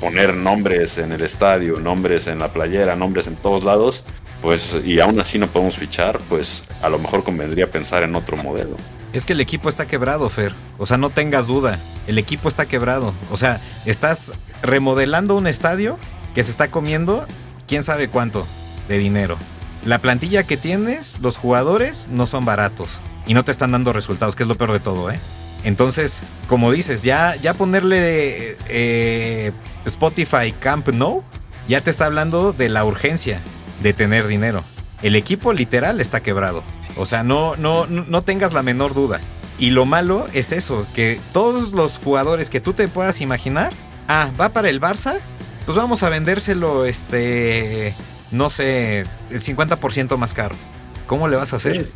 poner nombres en el estadio, nombres en la playera, nombres en todos lados, pues y aún así no podemos fichar, pues a lo mejor convendría pensar en otro modelo. Es que el equipo está quebrado, Fer. O sea, no tengas duda. El equipo está quebrado. O sea, estás remodelando un estadio que se está comiendo quién sabe cuánto de dinero. La plantilla que tienes, los jugadores no son baratos y no te están dando resultados, que es lo peor de todo, ¿eh? Entonces, como dices, ya, ya ponerle eh, Spotify Camp No, ya te está hablando de la urgencia de tener dinero. El equipo literal está quebrado. O sea, no, no, no tengas la menor duda. Y lo malo es eso, que todos los jugadores que tú te puedas imaginar, ah, va para el Barça, pues vamos a vendérselo, este, no sé, el 50% más caro. ¿Cómo le vas a hacer?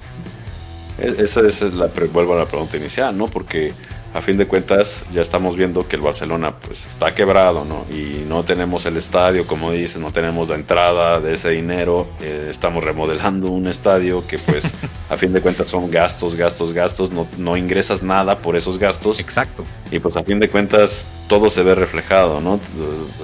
Esa es la, vuelvo a la pregunta inicial, ¿no? Porque a fin de cuentas ya estamos viendo que el Barcelona pues está quebrado, ¿no? Y no tenemos el estadio, como dices, no tenemos la entrada de ese dinero, eh, estamos remodelando un estadio que pues a fin de cuentas son gastos, gastos, gastos, no, no ingresas nada por esos gastos. Exacto. Y pues a fin de cuentas todo se ve reflejado, ¿no?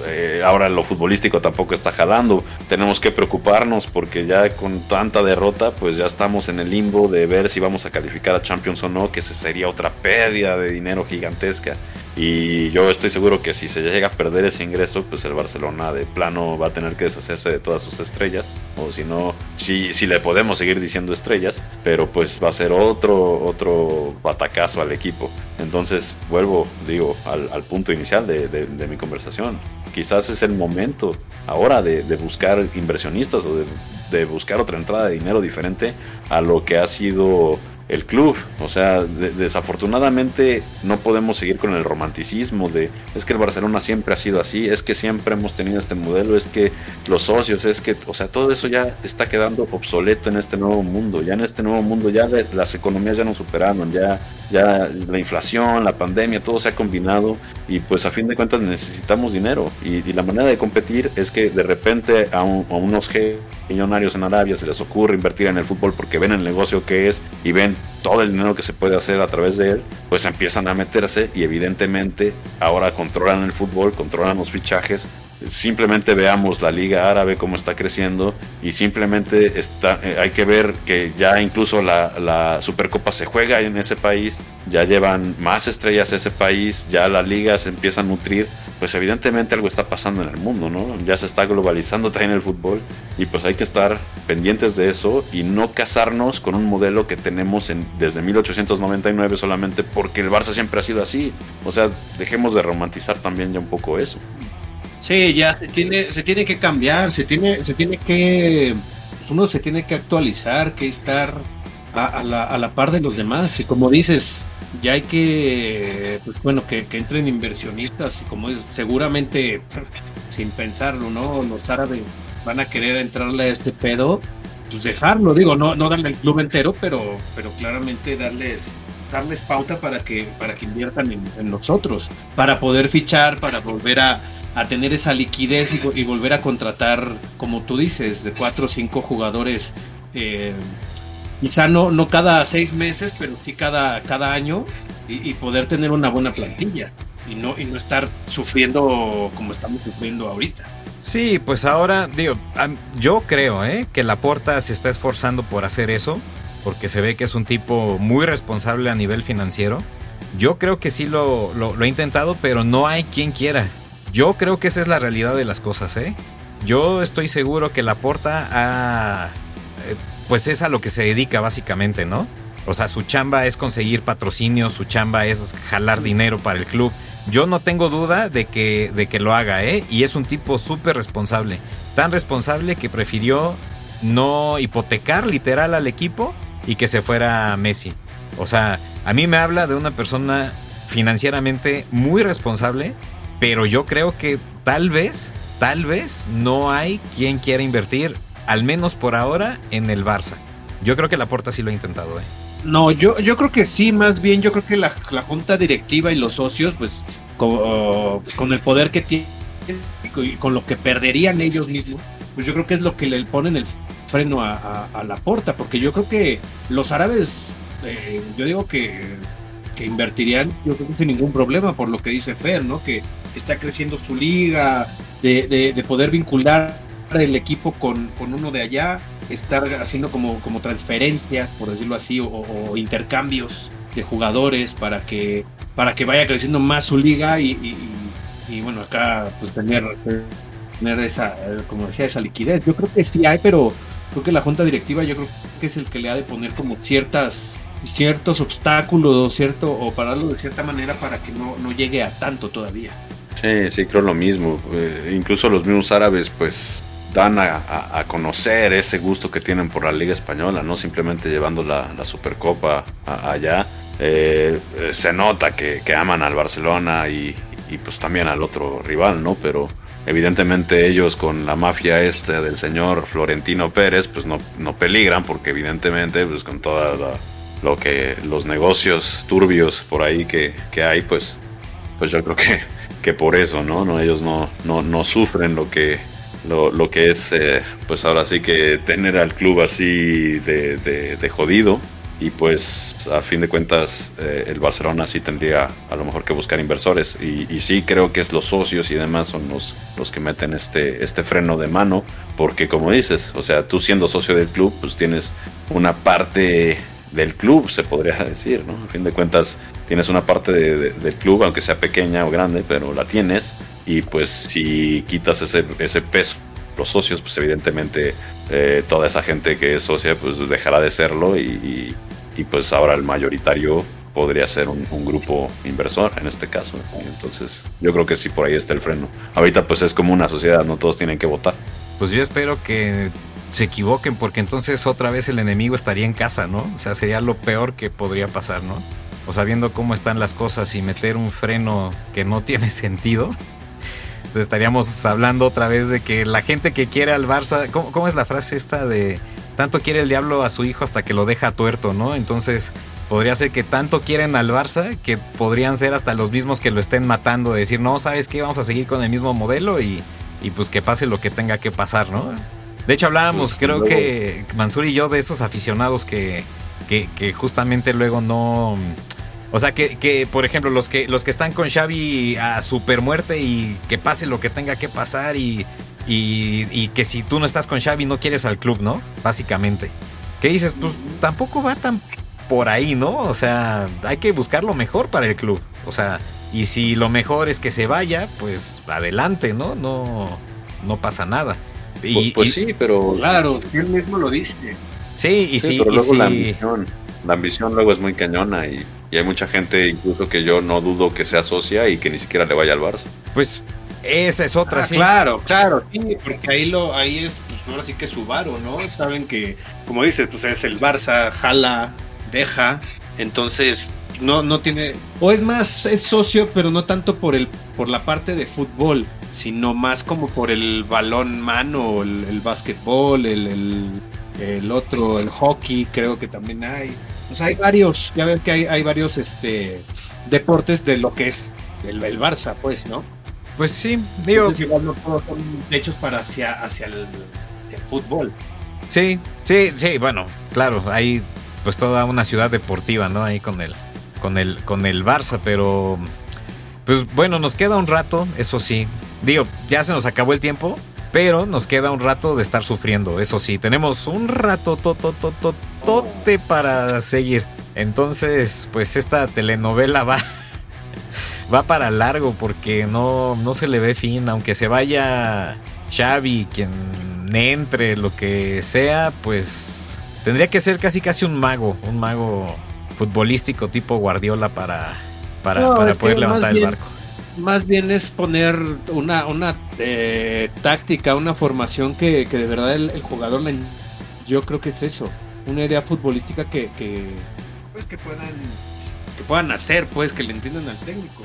Eh, ahora lo futbolístico tampoco está jalando, tenemos que preocuparnos porque ya con tanta derrota pues ya estamos en el limbo de ver si vamos a calificar a Champions o no, que ese sería otra pérdida de dinero gigantesca. Y yo estoy seguro que si se llega a perder ese ingreso, pues el Barcelona de plano va a tener que deshacerse de todas sus estrellas. O si no, si, si le podemos seguir diciendo estrellas, pero pues va a ser otro, otro batacazo al equipo. Entonces vuelvo, digo, al, punto inicial de, mi conversación. Quizás es el momento ahora de, buscar inversionistas o de, buscar otra entrada de dinero diferente a lo que ha sido el club. O sea, desafortunadamente no podemos seguir con el romanticismo de es que el Barcelona siempre ha sido así, es que siempre hemos tenido este modelo, es que los socios, es que, o sea, todo eso ya está quedando obsoleto en este nuevo mundo. Ya en este nuevo mundo ya las economías ya no superaron, ya, ya la inflación, la pandemia, todo se ha combinado y pues a fin de cuentas necesitamos dinero y, la manera de competir es que de repente a, unos millonarios en Arabia se les ocurre invertir en el fútbol porque ven el negocio que es y ven todo el dinero que se puede hacer a través de él, pues empiezan a meterse y evidentemente ahora controlan el fútbol, controlan los fichajes. Simplemente veamos la liga árabe cómo está creciendo y simplemente está, eh, hay que ver que ya incluso la, Supercopa se juega en ese país, ya llevan más estrellas ese país, ya la liga se empieza a nutrir pues evidentemente algo está pasando en el mundo, ¿no? Ya se está globalizando también el fútbol y pues hay que estar pendientes de eso y no casarnos con un modelo que tenemos en, desde 1899 solamente porque el Barça siempre ha sido así. O sea, dejemos de romantizar también ya un poco eso. Sí, ya se tiene, se tiene que cambiar, se tiene, se tiene que, pues, uno se tiene que actualizar, que estar a, la, a la par de los demás. Y como dices, ya hay que, pues bueno, que, entren inversionistas y como es seguramente sin pensarlo, ¿no? Los árabes van a querer entrarle a este pedo, pues dejarlo, digo, no, no darle el club entero, pero, pero claramente darles darles pauta para que, para que inviertan en, nosotros, para poder fichar, para volver a, tener esa liquidez y, volver a contratar, como tú dices, de cuatro o cinco jugadores eh, quizá no, no cada seis meses, pero sí cada, cada año y, poder tener una buena plantilla y no, y no estar sufriendo como estamos sufriendo ahorita. Sí, pues ahora, digo, yo creo ¿eh? que Laporta se está esforzando por hacer eso, porque se ve que es un tipo muy responsable a nivel financiero. Yo creo que sí lo, lo, lo intentado, pero no hay quien quiera. Yo creo que esa es la realidad de las cosas, ¿eh? Yo estoy seguro que Laporta ha eh, pues es a lo que se dedica básicamente, ¿no? O sea, su chamba es conseguir patrocinios, su chamba es jalar dinero para el club. Yo no tengo duda de que, de que lo haga, ¿eh? Y es un tipo súper responsable. Tan responsable que prefirió no hipotecar literal al equipo y que se fuera Messi. O sea, a mí me habla de una persona financieramente muy responsable, pero yo creo que tal vez, tal vez no hay quien quiera invertir al menos por ahora, en el Barça. Yo creo que la Porta sí lo ha intentado, ¿eh? No, yo, yo creo que sí, más bien yo creo que la, junta directiva y los socios, pues con, con el poder que tienen y con lo que perderían ellos mismos, pues yo creo que es lo que le ponen el freno a, la porta, porque yo creo que los árabes, eh, yo digo que, que, invertirían, yo creo que sin ningún problema, por lo que dice Fer, ¿no? Que está creciendo su liga, de, de, de poder vincular el equipo con, uno de allá, estar haciendo como, como transferencias, por decirlo así, o, intercambios de jugadores para que, para que vaya creciendo más su liga y, bueno, acá pues tener, tener esa, como decía, esa liquidez. Yo creo que sí hay, pero creo que la junta directiva yo creo que es el que le ha de poner como ciertas ciertos obstáculos cierto o pararlo de cierta manera para que no, no llegue a tanto todavía. Sí, sí, creo lo mismo. Eh, incluso los mismos árabes, pues dan a, conocer ese gusto que tienen por la Liga Española, no simplemente llevando la, Supercopa allá. Eh, se nota que, aman al Barcelona y, pues también al otro rival, ¿no? Pero evidentemente ellos con la mafia esta del señor Florentino Pérez, pues no, no peligran porque evidentemente pues con toda lo que los negocios turbios por ahí que, hay, pues, pues yo creo que, que por eso, ¿no? no ellos no, no, no sufren lo que lo, lo que es, eh, pues ahora sí que tener al club así de, de, jodido. Y pues a fin de cuentas eh, el Barcelona sí tendría a lo mejor que buscar inversores. Y, sí creo que es los socios y demás son los, los que meten este, este freno de mano. Porque como dices, o sea, tú siendo socio del club, pues tienes una parte del club, se podría decir, ¿no? A fin de cuentas tienes una parte del club, aunque sea pequeña o grande, pero la tienes y pues si quitas ese, ese peso los socios, pues evidentemente eh, toda esa gente que es socia pues dejará de serlo y, pues ahora el mayoritario podría ser un, grupo inversor en este caso. Entonces yo creo que sí por ahí está el freno. Ahorita pues es como una sociedad, no todos tienen que votar. Pues yo espero que se equivoquen, porque entonces otra vez el enemigo estaría en casa, ¿no? O sea, sería lo peor que podría pasar, ¿no? O sea, viendo cómo están las cosas y meter un freno que no tiene sentido, pues estaríamos hablando otra vez de que la gente que quiere al Barça, ¿cómo, cómo es la frase esta de tanto quiere el diablo a su hijo hasta que lo deja tuerto, ¿no? Entonces, podría ser que tanto quieren al Barça que podrían ser hasta los mismos que lo estén matando, de decir, no, ¿sabes qué? Vamos a seguir con el mismo modelo y, y pues que pase lo que tenga que pasar, ¿no? De hecho, hablábamos, Pues, creo luego- que Mansur y yo, de esos aficionados que, que, que justamente luego no. O sea, que, que, por ejemplo, los que, los que están con Xavi a super muerte y que pase lo que tenga que pasar y, y, y que si tú no estás con Xavi no quieres al club, ¿no? Básicamente. ¿Qué dices? Pues tampoco va tan por ahí, ¿no? O sea, hay que buscar lo mejor para el club. O sea, y si lo mejor es que se vaya, pues adelante, ¿no? No, no pasa nada. Y, Pues, pues y- sí, pero Claro, él mismo lo dice. sí, y Sí, sí, pero y luego sí. la ambición. La ambición luego es muy cañona y, y hay mucha gente incluso que yo no dudo que sea socia y que ni siquiera le vaya al Barça. Pues esa es otra, Ah, sí. Claro, claro, sí, porque ahí lo, ahí es, pues ahora sí que su varo, ¿no? Saben que, como dices, pues es el Barça, jala, deja, entonces no, no tiene, o es más, es socio, pero no tanto por el, por la parte de fútbol, sino más como por el balón mano, el, el básquetbol, el, el, el otro, el hockey, creo que también hay. Sea, hay varios, ya ves que hay, hay varios este deportes de lo que es el, el Barça, pues, ¿no? Pues sí, digo, Entonces, igual no todos son hechos para hacia, hacia, el, hacia el fútbol. sí, sí, sí, bueno, claro, hay pues toda una ciudad deportiva, ¿no? Ahí con el, con el, con el Barça, pero pues bueno, nos queda un rato, eso sí. Digo, ya se nos acabó el tiempo, pero nos queda un rato de estar sufriendo, eso sí. Tenemos un rato tote para seguir. Entonces, pues esta telenovela va va para largo porque no, no se le ve fin, aunque se vaya Xavi, quien entre, lo que sea, pues tendría que ser casi casi un mago, un mago futbolístico tipo Guardiola para, para, No, poder levantar el bien- barco. Más bien es poner una, una eh, táctica, una formación que, que de verdad el, el jugador le- yo creo que es eso, una idea futbolística que, que pues que puedan que puedan hacer, pues que le entiendan al técnico.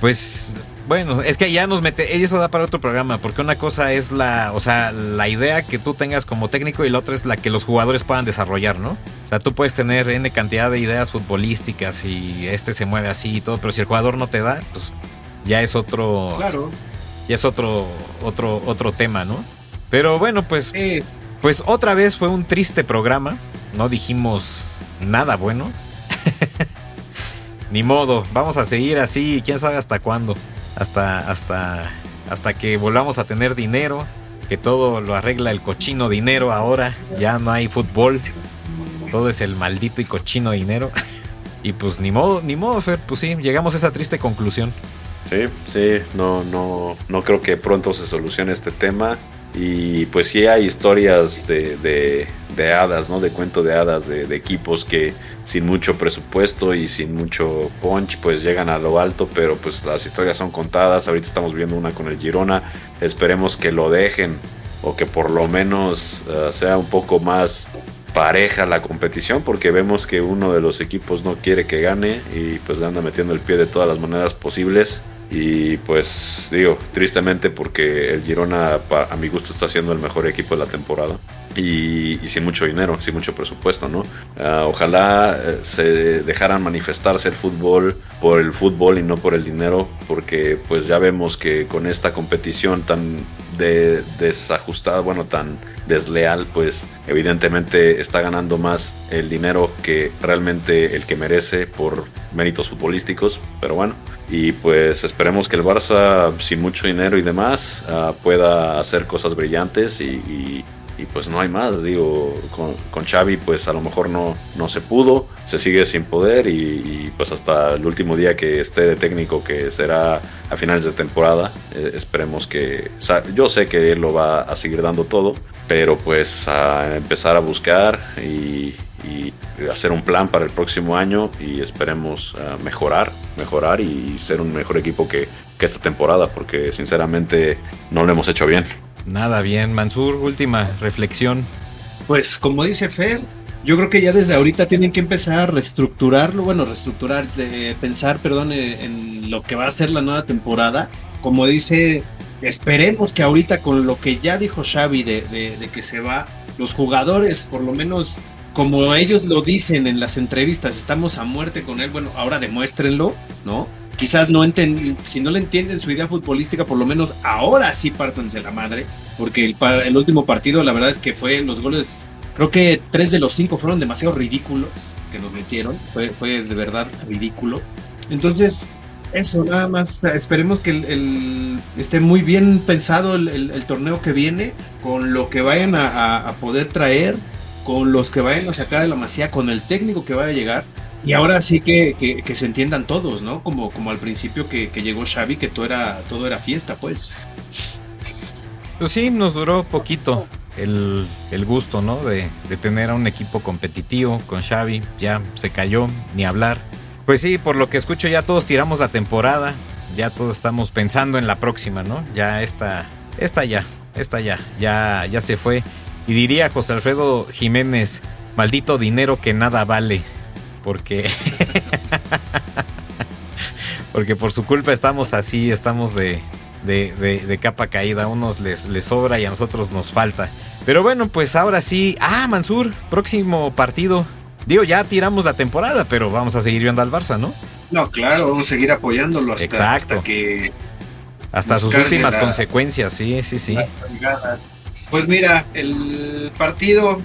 Pues bueno, es que ya nos mete, eso da para otro programa, porque una cosa es la, o sea, la idea que tú tengas como técnico y la otra es la que los jugadores puedan desarrollar, ¿no? O sea, tú puedes tener N cantidad de ideas futbolísticas y este se mueve así y todo, pero si el jugador no te da, pues ya es otro, Claro. ya es otro, otro, otro tema, ¿no? Pero bueno, pues, pues otra vez fue un triste programa, no dijimos nada bueno. Ni modo, vamos a seguir así, quién sabe hasta cuándo. Hasta, hasta, hasta que volvamos a tener dinero, que todo lo arregla el cochino dinero ahora, ya no hay fútbol, todo es el maldito y cochino dinero. Y pues ni modo, ni modo, Fer, pues sí, llegamos a esa triste conclusión. Sí, sí, no, no, no creo que pronto se solucione este tema. Y pues sí hay historias de, de, de hadas, ¿no? De cuento de hadas, de, de equipos que sin mucho presupuesto y sin mucho punch, pues llegan a lo alto, pero pues las historias son contadas. Ahorita estamos viendo una con el Girona. Esperemos que lo dejen o que por lo menos eh, sea un poco más pareja la competición porque vemos que uno de los equipos no quiere que gane y pues le anda metiendo el pie de todas las maneras posibles y pues digo tristemente porque el Girona a mi gusto está siendo el mejor equipo de la temporada y, y sin mucho dinero, sin mucho presupuesto, ¿no? Ah, ojalá eh, se dejaran manifestarse el fútbol por el fútbol y no por el dinero, porque pues ya vemos que con esta competición tan de, desajustada, bueno, tan desleal, pues evidentemente está ganando más el dinero que realmente el que merece por méritos futbolísticos, pero bueno, y pues esperemos que el Barça sin mucho dinero y demás ah, pueda hacer cosas brillantes y, y- y, pues no hay más, digo, con, con Xavi pues a lo mejor no, no se pudo, se sigue sin poder y, y, pues hasta el último día que esté de técnico que será a finales de temporada, eh, esperemos que, o sea, yo sé que él lo va a seguir dando todo, pero pues a empezar a buscar y, y hacer un plan para el próximo año y esperemos ah, mejorar, mejorar y ser un mejor equipo que, que esta temporada, porque sinceramente no lo hemos hecho bien. Nada bien. Mansur, última reflexión. Pues como dice Fer, yo creo que ya desde ahorita tienen que empezar a reestructurarlo, bueno, reestructurar, pensar, perdón, eh, en lo que va a ser la nueva temporada. Como dice, esperemos que ahorita con lo que ya dijo Xavi de, de que se va, los jugadores, por lo menos como ellos lo dicen en las entrevistas, estamos a muerte con él, bueno, ahora demuéstrenlo, ¿no? Quizás no entienden, si no le entienden su idea futbolística, por lo menos ahora sí pártanse la madre, porque el, el último partido, la verdad es que fue los goles Creo que tres de los cinco fueron demasiado ridículos que nos metieron. Fue, fue de verdad ridículo. Entonces, eso, nada más. Esperemos que esté muy bien pensado el, torneo que viene, con lo que vayan a, poder traer, con los que vayan a sacar de la masía, con el técnico que vaya a llegar. Y ahora sí que, que, se entiendan todos, ¿no? Como, como al principio que, que, llegó Xavi, que todo era, todo era fiesta, pues. Pues sí, nos duró poquito el, gusto, ¿no? De, tener a un equipo competitivo con Xavi. Ya se cayó, ni hablar. Pues sí, por lo que escucho ya todos tiramos la temporada. Ya todos estamos pensando en la próxima, ¿no? Ya esta, esta ya, esta ya, ya, ya se fue. Y diría José Alfredo Jiménez, maldito dinero que nada vale. Porque... porque por su culpa estamos así, estamos de, de, capa caída. A unos les, les sobra y a nosotros nos falta. Pero bueno, pues ahora sí. Ah, Mansur, próximo partido. Digo, ya tiramos la temporada, pero vamos a seguir viendo al Barça, ¿no? No, claro, vamos a seguir apoyándolo hasta, Exacto. hasta que. Hasta sus últimas consecuencias, sí, sí, sí. Pues mira, el partido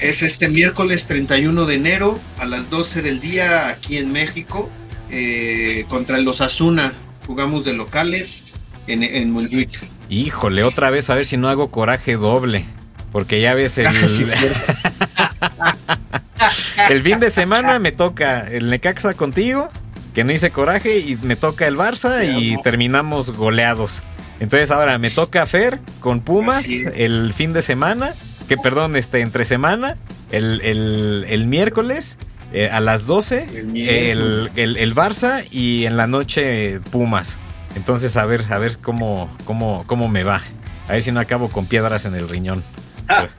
es este miércoles 31 de enero a las 12 del día aquí en México eh, contra los Asuna. Jugamos de locales en, en Híjole, otra vez a ver si no hago coraje doble. Porque ya ves el. el fin de semana me toca el Necaxa contigo, que no hice coraje, y me toca el Barça y terminamos goleados. Entonces ahora me toca Fer con Pumas el fin de semana, que perdón, este, entre semana, el, miércoles. Eh, a las 12 el, el, Barça y en la noche Pumas. Entonces, a ver, a ver cómo, cómo, cómo me va. A ver si no acabo con piedras en el riñón.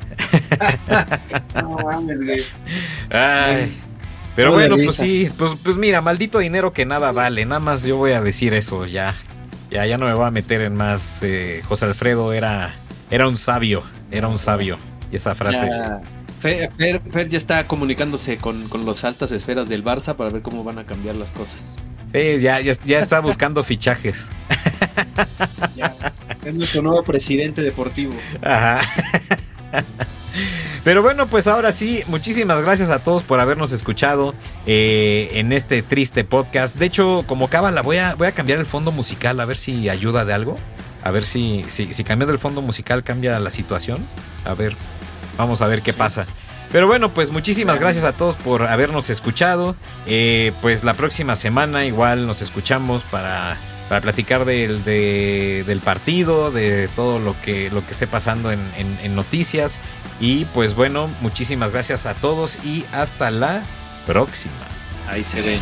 Pero bueno, pues sí, pues, pues mira, maldito dinero que nada vale. Nada más yo voy a decir eso, ya. Ya, ya no me voy a meter en más. Eh, José Alfredo era, era un sabio, era un sabio. Y esa frase. Fer, ya está comunicándose con, con las altas esferas del Barça para ver cómo van a cambiar las cosas. Sí, ya, ya, está buscando fichajes. es nuestro nuevo presidente deportivo. Ajá. Pero bueno, pues ahora sí, muchísimas gracias a todos por habernos escuchado eh, en este triste podcast. De hecho, como cábala, voy a, voy a cambiar el fondo musical a ver si ayuda de algo. A ver si, si, si cambiando el fondo musical cambia la situación. A ver, vamos a ver qué pasa. Pero bueno, pues muchísimas gracias a todos por habernos escuchado. Eh, pues la próxima semana igual nos escuchamos para, para platicar del, del partido, de todo lo que, lo que esté pasando en, en noticias. Y pues bueno, muchísimas gracias a todos y hasta la próxima. Ahí se ven.